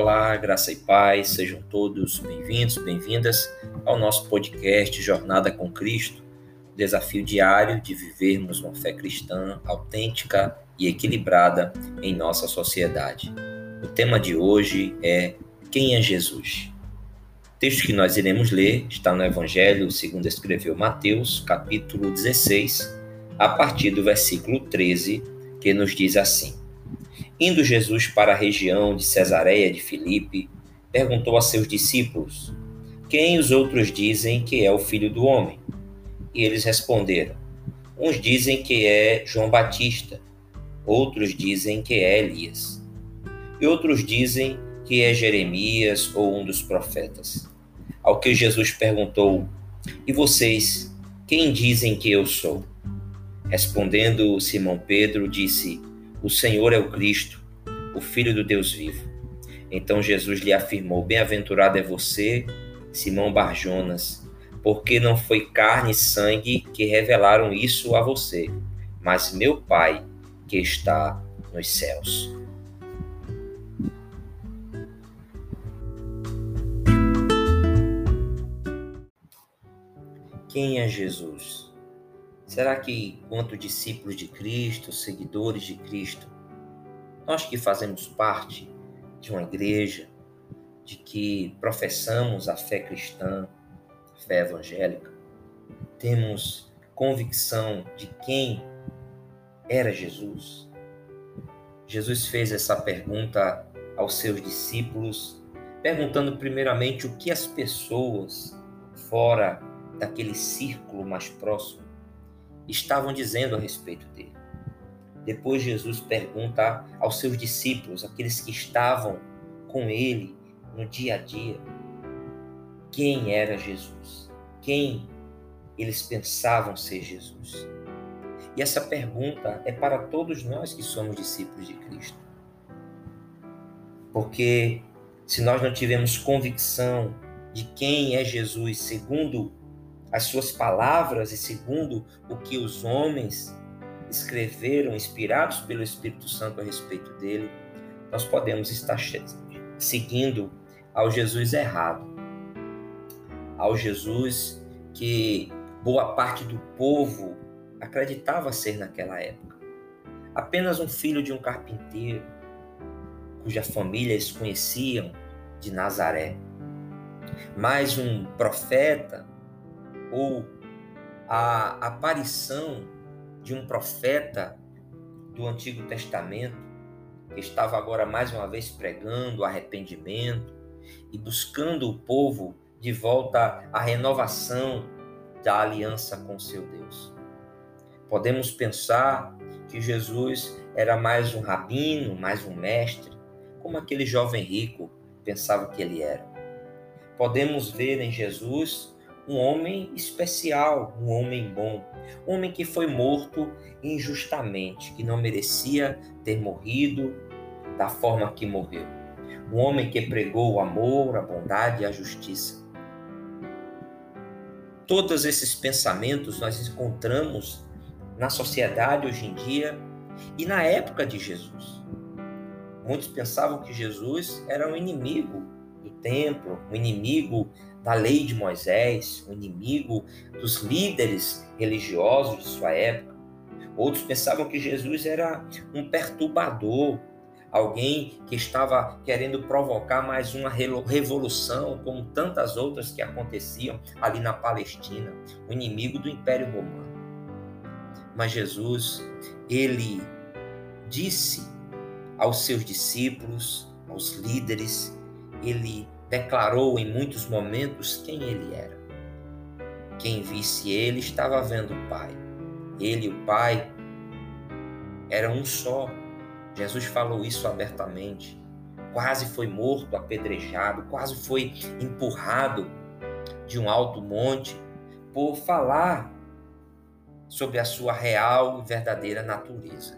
Olá, graça e paz, sejam todos bem-vindos, bem-vindas ao nosso podcast Jornada com Cristo, desafio diário de vivermos uma fé cristã autêntica e equilibrada em nossa sociedade. O tema de hoje é Quem é Jesus? O texto que nós iremos ler está no Evangelho segundo escreveu Mateus, capítulo 16, a partir do versículo 13, que nos diz assim: Indo Jesus para a região de Cesareia de Filipe, perguntou a seus discípulos: Quem os outros dizem que é o filho do homem? E eles responderam: Uns dizem que é João Batista, outros dizem que é Elias, e outros dizem que é Jeremias ou um dos profetas. Ao que Jesus perguntou: E vocês, quem dizem que eu sou? Respondendo Simão Pedro, disse: o Senhor é o Cristo, o Filho do Deus vivo. Então Jesus lhe afirmou: Bem-aventurado é você, Simão Barjonas, porque não foi carne e sangue que revelaram isso a você, mas meu Pai que está nos céus. Quem é Jesus? Será que, quanto discípulos de Cristo, seguidores de Cristo, nós que fazemos parte de uma igreja, de que professamos a fé cristã, a fé evangélica, temos convicção de quem era Jesus? Jesus fez essa pergunta aos seus discípulos, perguntando primeiramente o que as pessoas fora daquele círculo mais próximo estavam dizendo a respeito dele. Depois Jesus pergunta aos seus discípulos, aqueles que estavam com ele no dia a dia, quem era Jesus? Quem eles pensavam ser Jesus? E essa pergunta é para todos nós que somos discípulos de Cristo. Porque se nós não tivermos convicção de quem é Jesus segundo as suas palavras e segundo o que os homens escreveram, inspirados pelo Espírito Santo a respeito dele, nós podemos estar seguindo ao Jesus errado, ao Jesus que boa parte do povo acreditava ser naquela época. Apenas um filho de um carpinteiro, cuja família eles conheciam de Nazaré. Mais um profeta ou a aparição de um profeta do Antigo Testamento que estava agora mais uma vez pregando arrependimento e buscando o povo de volta à renovação da aliança com seu Deus. Podemos pensar que Jesus era mais um rabino, mais um mestre, como aquele jovem rico pensava que ele era. Podemos ver em Jesus um homem especial, um homem bom, um homem que foi morto injustamente, que não merecia ter morrido da forma que morreu. Um homem que pregou o amor, a bondade e a justiça. Todos esses pensamentos nós encontramos na sociedade hoje em dia e na época de Jesus. Muitos pensavam que Jesus era um inimigo do templo, um inimigo da lei de Moisés, um inimigo dos líderes religiosos de sua época. Outros pensavam que Jesus era um perturbador, alguém que estava querendo provocar mais uma revolução, como tantas outras que aconteciam ali na Palestina, o inimigo do Império Romano. Mas Jesus, ele disse aos seus discípulos, aos líderes, ele declarou em muitos momentos quem ele era. Quem visse ele estava vendo o Pai. Ele e o Pai eram um só. Jesus falou isso abertamente. Quase foi morto, apedrejado, quase foi empurrado de um alto monte por falar sobre a sua real e verdadeira natureza.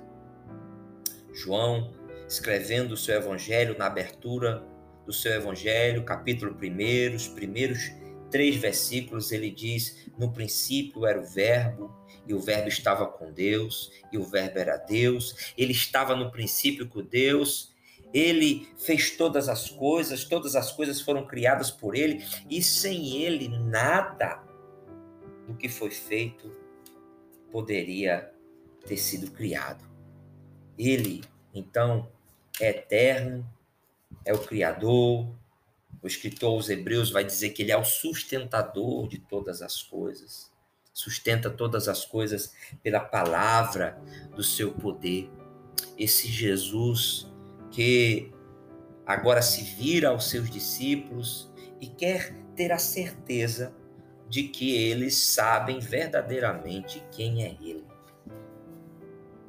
João, escrevendo o seu evangelho na abertura do seu Evangelho, capítulo 1, os primeiros três versículos, ele diz: No princípio era o Verbo, e o Verbo estava com Deus, e o Verbo era Deus, ele estava no princípio com Deus, Ele fez todas as coisas, todas as coisas foram criadas por ele, e sem ele nada do que foi feito poderia ter sido criado. Ele, então, é eterno, é o Criador. O escritor aos Hebreus vai dizer que ele é o sustentador de todas as coisas. Sustenta todas as coisas pela palavra do seu poder. Esse Jesus que agora se vira aos seus discípulos e quer ter a certeza de que eles sabem verdadeiramente quem é Ele.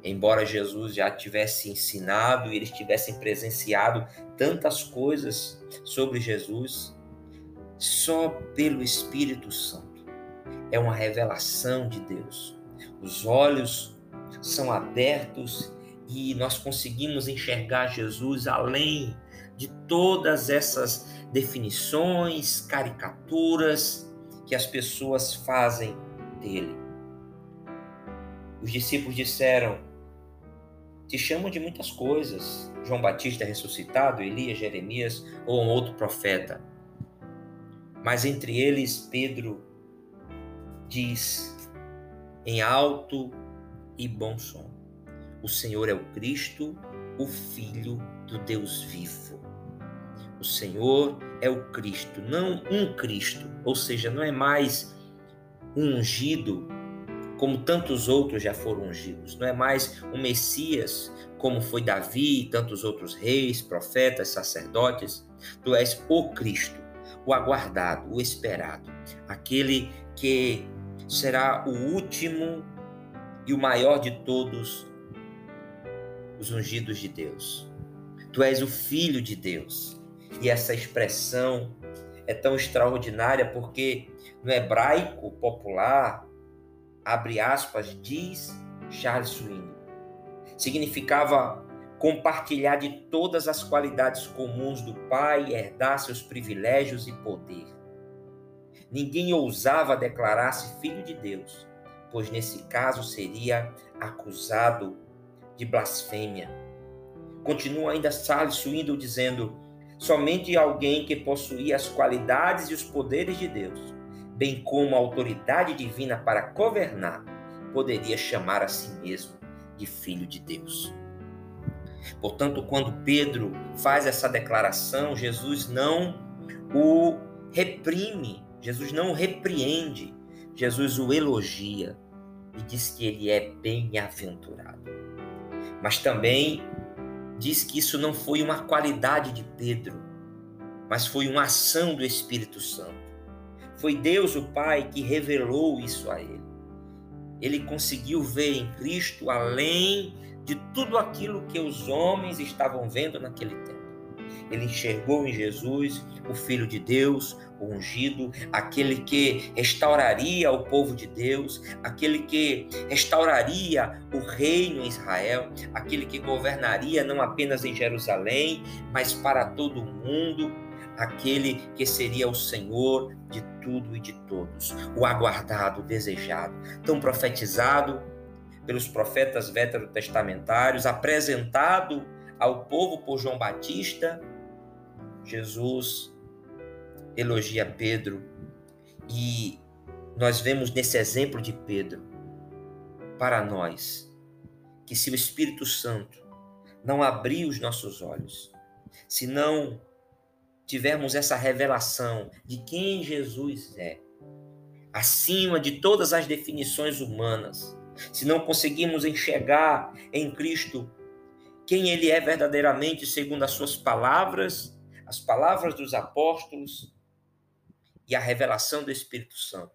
Embora Jesus já tivesse ensinado e eles tivessem presenciado tantas coisas sobre Jesus, só pelo Espírito Santo é uma revelação de Deus. Os olhos são abertos e nós conseguimos enxergar Jesus além de todas essas definições, caricaturas que as pessoas fazem dele. Os discípulos disseram: Te chamam de muitas coisas. João Batista ressuscitado, Elias, Jeremias ou um outro profeta. Mas entre eles, Pedro diz em alto e bom som: o Senhor é o Cristo, o Filho do Deus vivo. O Senhor é o Cristo, não um Cristo, ou seja, não é mais um ungido como tantos outros já foram ungidos, não é mais um Messias como foi Davi e tantos outros reis, profetas, sacerdotes. Tu és o Cristo, o aguardado, o esperado, aquele que será o último e o maior de todos os ungidos de Deus. Tu és o filho de Deus. E essa expressão é tão extraordinária porque no hebraico popular, abre aspas, diz Charles Swindoll, significava compartilhar de todas as qualidades comuns do Pai, herdar seus privilégios e poder. Ninguém ousava declarar-se filho de Deus, pois nesse caso seria acusado de blasfêmia. Continua ainda Charles Swindoll dizendo: somente alguém que possuía as qualidades e os poderes de Deus, bem como a autoridade divina para governar, poderia chamar a si mesmo de filho de Deus. Portanto, quando Pedro faz essa declaração, Jesus não o reprime, Jesus não o repreende, Jesus o elogia e diz que ele é bem-aventurado mas também diz que isso não foi uma qualidade de Pedro, mas foi uma ação do Espírito Santo. Foi Deus o Pai que revelou isso a ele. Ele conseguiu ver em Cristo além de tudo aquilo que os homens estavam vendo naquele tempo. Ele enxergou em Jesus o Filho de Deus, o ungido, aquele que restauraria o povo de Deus, aquele que restauraria o reino em Israel, aquele que governaria não apenas em Jerusalém, mas para todo o mundo, aquele que seria o Senhor de tudo e de todos, o aguardado, o desejado, tão profetizado pelos profetas veterotestamentários, apresentado ao povo por João Batista, Jesus elogia Pedro e nós vemos nesse exemplo de Pedro para nós que se o Espírito Santo não abrir os nossos olhos, se não tivermos essa revelação de quem Jesus é, acima de todas as definições humanas, se não conseguirmos enxergar em Cristo quem ele é verdadeiramente segundo as suas palavras, as palavras dos apóstolos e a revelação do Espírito Santo,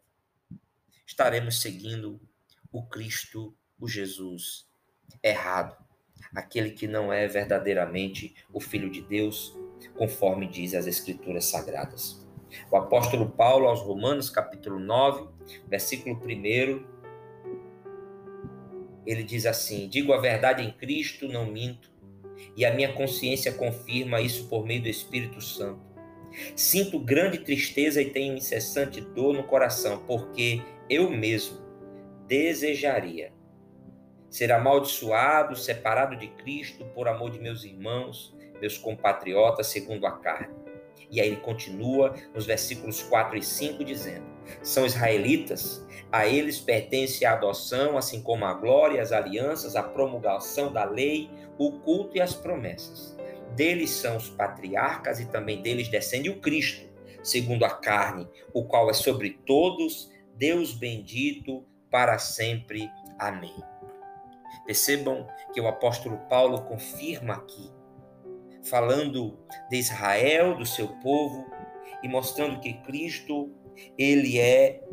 estaremos seguindo o Cristo, o Jesus errado, aquele que não é verdadeiramente o Filho de Deus, conforme diz as Escrituras Sagradas. O apóstolo Paulo, aos Romanos, capítulo 9, versículo 1, ele diz assim: Digo a verdade em Cristo, não minto, e a minha consciência confirma isso por meio do Espírito Santo. Sinto grande tristeza e tenho incessante dor no coração, porque eu mesmo desejaria ser amaldiçoado, separado de Cristo por amor de meus irmãos, meus compatriotas segundo a carne. E aí ele continua nos versículos 4 e 5 dizendo: São israelitas, a eles pertence a adoção, assim como a glória, as alianças, a promulgação da lei, o culto e as promessas. Deles são os patriarcas e também deles descende o Cristo, segundo a carne, o qual é sobre todos, Deus bendito para sempre. Amém. Percebam que o apóstolo Paulo confirma aqui falando de Israel, do seu povo, e mostrando que Cristo, ele é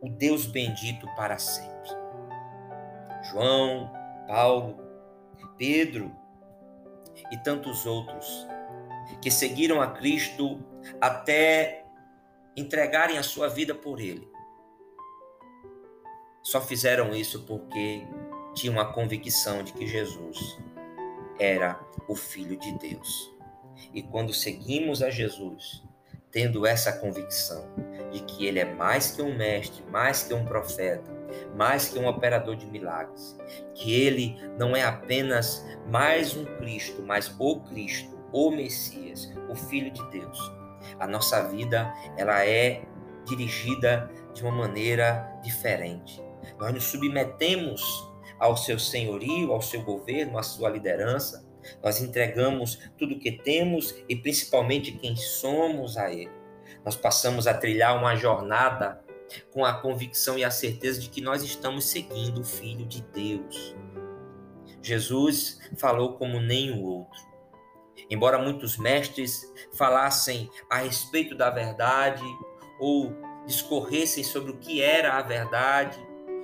o Deus bendito para sempre. João, Paulo, Pedro e tantos outros que seguiram a Cristo até entregarem a sua vida por ele. Só fizeram isso porque tinham a convicção de que Jesus era o Filho de Deus. E quando seguimos a Jesus, tendo essa convicção de que ele é mais que um mestre, mais que um profeta, mais que um operador de milagres, que ele não é apenas mais um Cristo, mas o Cristo, o Messias, o Filho de Deus. A nossa vida, ela é dirigida de uma maneira diferente. Nós nos submetemos ao seu senhorio, ao seu governo, à sua liderança. Nós entregamos tudo o que temos e principalmente quem somos a Ele. Nós passamos a trilhar uma jornada com a convicção e a certeza de que nós estamos seguindo o Filho de Deus. Jesus falou como nenhum outro. Embora muitos mestres falassem a respeito da verdade ou discorressem sobre o que era a verdade,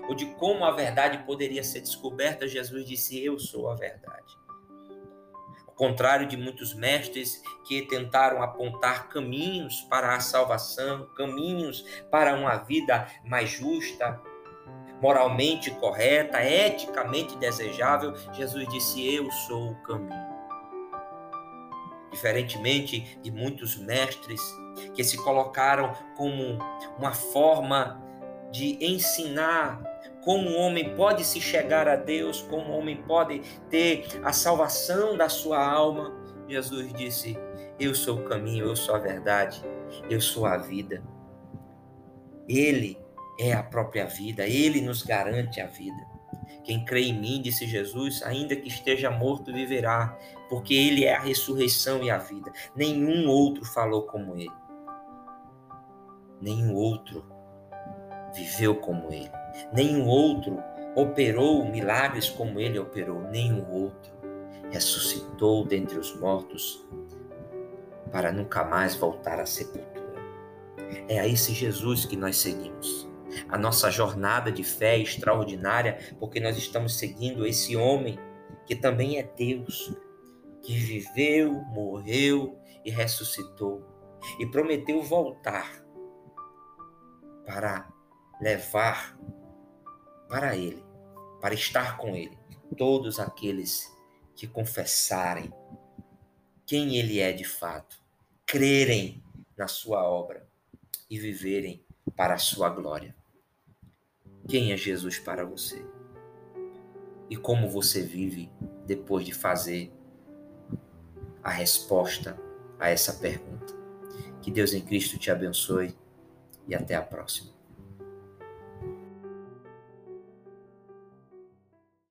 ou de como a verdade poderia ser descoberta, Jesus disse: Eu sou a verdade. Ao contrário de muitos mestres que tentaram apontar caminhos para a salvação, caminhos para uma vida mais justa, moralmente correta, eticamente desejável, Jesus disse: Eu sou o caminho. Diferentemente de muitos mestres que se colocaram como uma forma de ensinar como um homem pode se chegar a Deus, como um homem pode ter a salvação da sua alma. Jesus disse: Eu sou o caminho, eu sou a verdade, eu sou a vida. Ele é a própria vida, ele nos garante a vida. Quem crê em mim, disse Jesus, ainda que esteja morto, viverá, porque ele é a ressurreição e a vida. Nenhum outro falou como ele. Nenhum outro viveu como ele. Nenhum outro operou milagres como ele operou. Nenhum outro ressuscitou dentre os mortos para nunca mais voltar à sepultura. É a esse Jesus que nós seguimos. A nossa jornada de fé é extraordinária porque nós estamos seguindo esse homem que também é Deus, que viveu, morreu e ressuscitou e prometeu voltar para levar para Ele, para estar com Ele, todos aqueles que confessarem quem Ele é de fato, crerem na Sua obra e viverem para a Sua glória. Quem é Jesus para você? E como você vive depois de fazer a resposta a essa pergunta? Que Deus em Cristo te abençoe e até a próxima.